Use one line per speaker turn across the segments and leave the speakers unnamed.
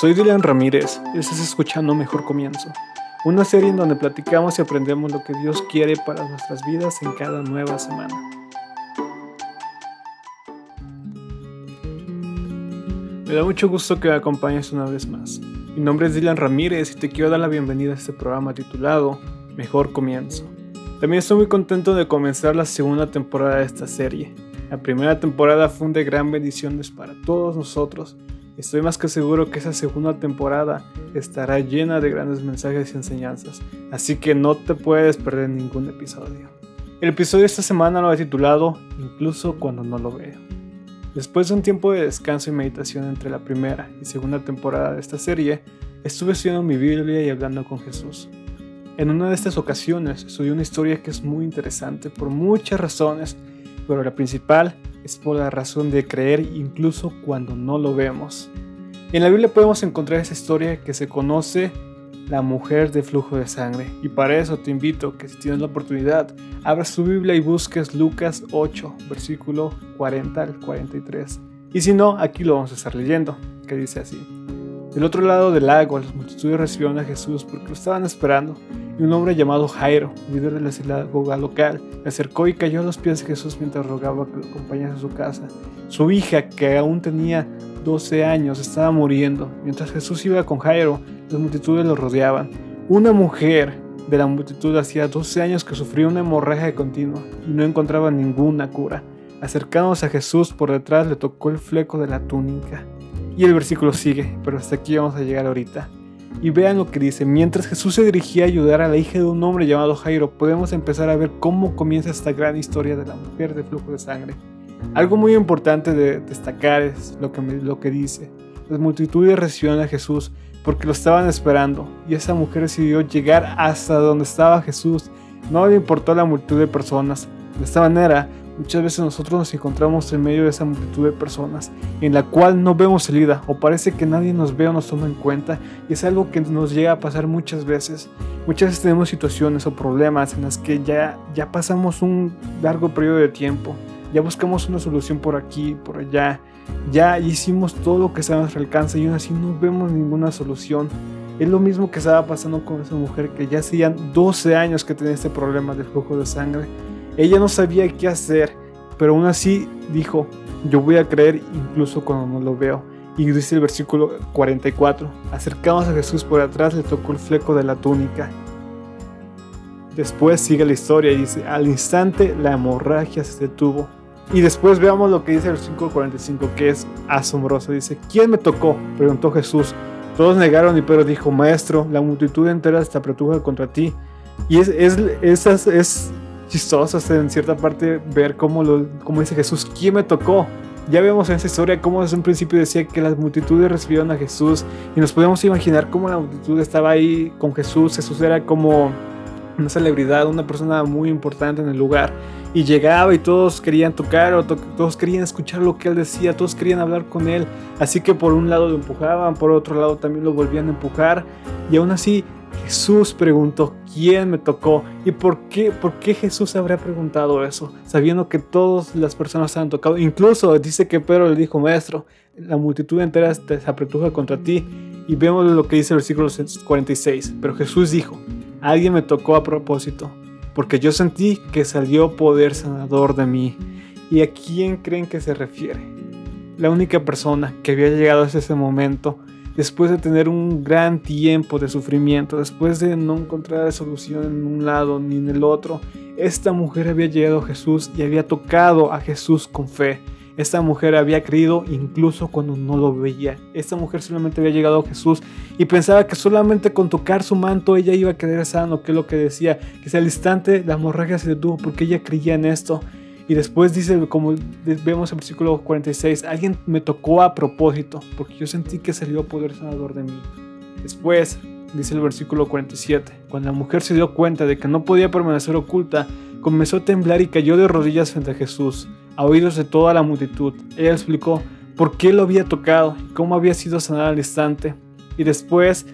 Soy Dylan Ramírez y estás escuchando Mejor Comienzo, una serie en donde platicamos y aprendemos lo que Dios quiere para nuestras vidas en cada nueva semana. Me da mucho gusto que me acompañes una vez más. Mi nombre es Dylan Ramírez y te quiero dar la bienvenida a este programa titulado Mejor Comienzo. También estoy muy contento de comenzar la segunda temporada de esta serie. La primera temporada fue de gran bendiciones para todos nosotros Estoy más que seguro que esa segunda temporada estará llena de grandes mensajes y enseñanzas, así que no te puedes perder ningún episodio. El episodio de esta semana lo he titulado Incluso cuando no lo veo. Después de un tiempo de descanso y meditación entre la primera y segunda temporada de esta serie, estuve estudiando mi Biblia y hablando con Jesús. En una de estas ocasiones estudié una historia que es muy interesante por muchas razones, pero la principal es por la razón de creer incluso cuando no lo vemos. En la Biblia podemos encontrar esa historia que se conoce la mujer de flujo de sangre. Y para eso te invito que si tienes la oportunidad, abras tu Biblia y busques Lucas 8, versículo 40 al 43. Y si no, aquí lo vamos a estar leyendo, que dice así. Del otro lado del lago, las multitudes recibieron a Jesús porque lo estaban esperando y un hombre llamado Jairo, líder de la sinagoga local, se acercó y cayó a los pies de Jesús mientras rogaba que lo acompañase a su casa. Su hija, que aún tenía 12 años, estaba muriendo. Mientras Jesús iba con Jairo, las multitudes lo rodeaban. Una mujer de la multitud hacía 12 años que sufría una hemorragia continua y no encontraba ninguna cura. Acercándose a Jesús por detrás le tocó el fleco de la túnica. Y el versículo sigue, pero hasta aquí vamos a llegar ahorita. Y vean lo que dice, mientras Jesús se dirigía a ayudar a la hija de un hombre llamado Jairo, podemos empezar a ver cómo comienza esta gran historia de la mujer de flujo de sangre. Algo muy importante de destacar es lo que, lo que dice. Las multitudes recibieron a Jesús porque lo estaban esperando y esa mujer decidió llegar hasta donde estaba Jesús. No le importó la multitud de personas. De esta manera, Muchas veces nosotros nos encontramos en medio de esa multitud de personas en la cual no vemos salida o parece que nadie nos ve o nos toma en cuenta y es algo que nos llega a pasar muchas veces. Muchas veces tenemos situaciones o problemas en las que ya, ya pasamos un largo periodo de tiempo, ya buscamos una solución por aquí, por allá, ya hicimos todo lo que está a nuestro alcance y aún así no vemos ninguna solución. Es lo mismo que estaba pasando con esa mujer que ya hacían 12 años que tenía este problema de flujo de sangre ella no sabía qué hacer, pero aún así dijo, yo voy a creer incluso cuando no lo veo. Y dice el versículo 44, acercamos a Jesús por atrás, le tocó el fleco de la túnica. Después sigue la historia y dice, al instante la hemorragia se detuvo. Y después veamos lo que dice el versículo 45, que es asombroso. Dice, ¿quién me tocó? Preguntó Jesús. Todos negaron y Pedro dijo, Maestro, la multitud entera está apretuja contra ti. Y es, es, es chistoso en cierta parte ver cómo, lo, cómo dice Jesús, ¿quién me tocó? Ya vemos en esa historia cómo desde un principio decía que las multitudes recibieron a Jesús y nos podemos imaginar cómo la multitud estaba ahí con Jesús. Jesús era como una celebridad, una persona muy importante en el lugar y llegaba y todos querían tocar o todos querían escuchar lo que él decía, todos querían hablar con él. Así que por un lado lo empujaban, por otro lado también lo volvían a empujar y aún así Jesús preguntó, ¿quién me tocó? ¿Y por qué, por qué Jesús habría preguntado eso? Sabiendo que todas las personas han tocado. Incluso dice que Pedro le dijo, maestro, la multitud entera se apretuja contra ti. Y vemos lo que dice el versículo 46. Pero Jesús dijo, alguien me tocó a propósito, porque yo sentí que salió poder sanador de mí. ¿Y a quién creen que se refiere? La única persona que había llegado hasta ese momento después de tener un gran tiempo de sufrimiento, después de no encontrar solución en un lado ni en el otro, esta mujer había llegado a Jesús y había tocado a Jesús con fe. Esta mujer había creído incluso cuando no lo veía. Esta mujer solamente había llegado a Jesús y pensaba que solamente con tocar su manto ella iba a quedar sano, que es lo que decía, que al instante la hemorragia se detuvo porque ella creía en esto. Y después dice, como vemos en versículo 46, alguien me tocó a propósito, porque yo sentí que salió poder sanador de mí. Después, dice el versículo 47, cuando la mujer se dio cuenta de que no podía permanecer oculta, comenzó a temblar y cayó de rodillas frente a Jesús, a oídos de toda la multitud. Ella explicó por qué lo había tocado y cómo había sido sanada al instante. Y después,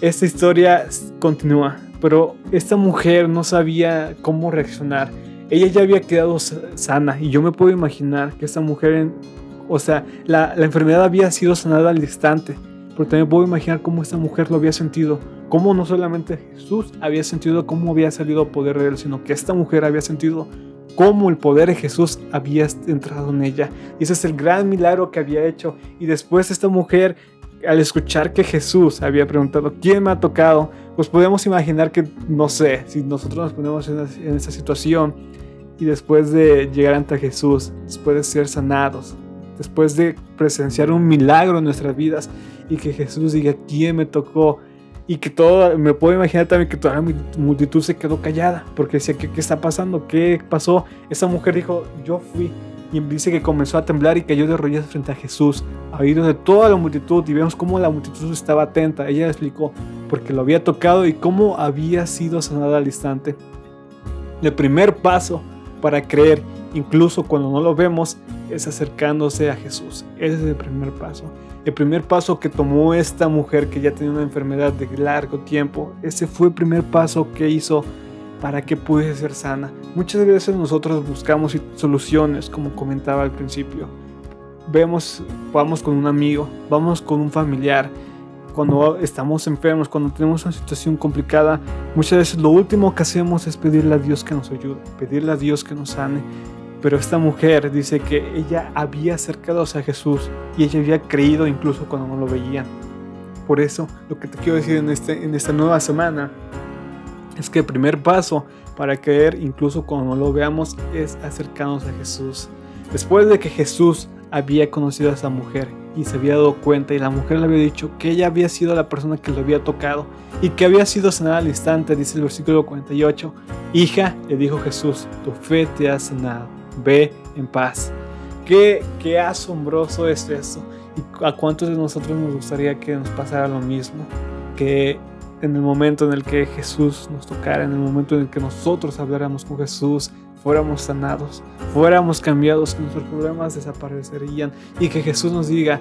esta historia continúa, pero esta mujer no sabía cómo reaccionar ella ya había quedado sana y yo me puedo imaginar que esta mujer, o sea, la, enfermedad había sido sanada al instante, pero también puedo imaginar cómo esta mujer lo había sentido, cómo no solamente Jesús había sentido cómo había salido poder de él, sino que esta mujer había sentido cómo el poder de Jesús había entrado en ella. Y ese es el gran milagro que había hecho. Y después esta mujer, al escuchar que Jesús había preguntado, ¿quién me ha tocado? Pues podemos imaginar que, no sé, si nosotros nos ponemos en, esa situación y después de llegar ante Jesús, después de ser sanados, después de presenciar un milagro en nuestras vidas y que Jesús diga, ¿quién me tocó? y que todo, me puedo imaginar también que toda la multitud se quedó callada, porque decía, ¿qué, qué está pasando? ¿Qué pasó? Esa mujer dijo, yo fui, y dice que comenzó a temblar y cayó de rodillas frente a Jesús, a oídos de toda la multitud, y vemos cómo la multitud estaba atenta, ella explicó, porque lo había tocado y cómo había sido sanada al instante. El primer paso para creer, incluso cuando no lo vemos, es acercándose a Jesús. Ese es el primer paso. El primer paso que tomó esta mujer que ya tenía una enfermedad de largo tiempo, ese fue el primer paso que hizo para que pudiese ser sana. Muchas veces nosotros buscamos soluciones, como comentaba al principio. Vemos, vamos con un amigo, vamos con un familiar. Cuando estamos enfermos, cuando tenemos una situación complicada, muchas veces lo último que hacemos es pedirle a Dios que nos ayude, pedirle a Dios que nos sane. Pero esta mujer dice que ella había acercado a Jesús y ella había creído incluso cuando no lo veían. Por eso lo que te quiero decir en, este, en esta nueva semana es que el primer paso para creer incluso cuando no lo veamos es acercarnos a Jesús. Después de que Jesús había conocido a esa mujer y se había dado cuenta y la mujer le había dicho que ella había sido la persona que lo había tocado y que había sido sanada al instante, dice el versículo 48, hija, le dijo Jesús, tu fe te ha sanado ve en paz. Qué, qué asombroso es esto. ¿Y a cuántos de nosotros nos gustaría que nos pasara lo mismo? Que en el momento en el que Jesús nos tocara, en el momento en el que nosotros habláramos con Jesús, fuéramos sanados, fuéramos cambiados, que nuestros problemas desaparecerían y que Jesús nos diga,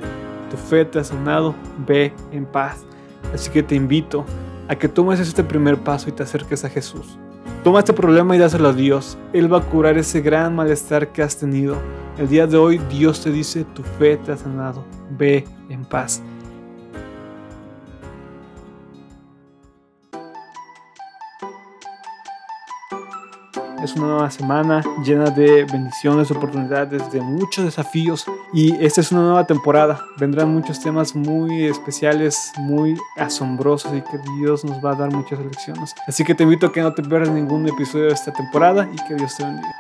tu fe te ha sanado, ve en paz. Así que te invito a que tomes este primer paso y te acerques a Jesús. Toma este problema y dáselo a Dios. Él va a curar ese gran malestar que has tenido. El día de hoy Dios te dice, tu fe te ha sanado. Ve en paz. Es una nueva semana llena de bendiciones, oportunidades, de muchos desafíos y esta es una nueva temporada. Vendrán muchos temas muy especiales, muy asombrosos y que Dios nos va a dar muchas lecciones. Así que te invito a que no te pierdas ningún episodio de esta temporada y que Dios te bendiga.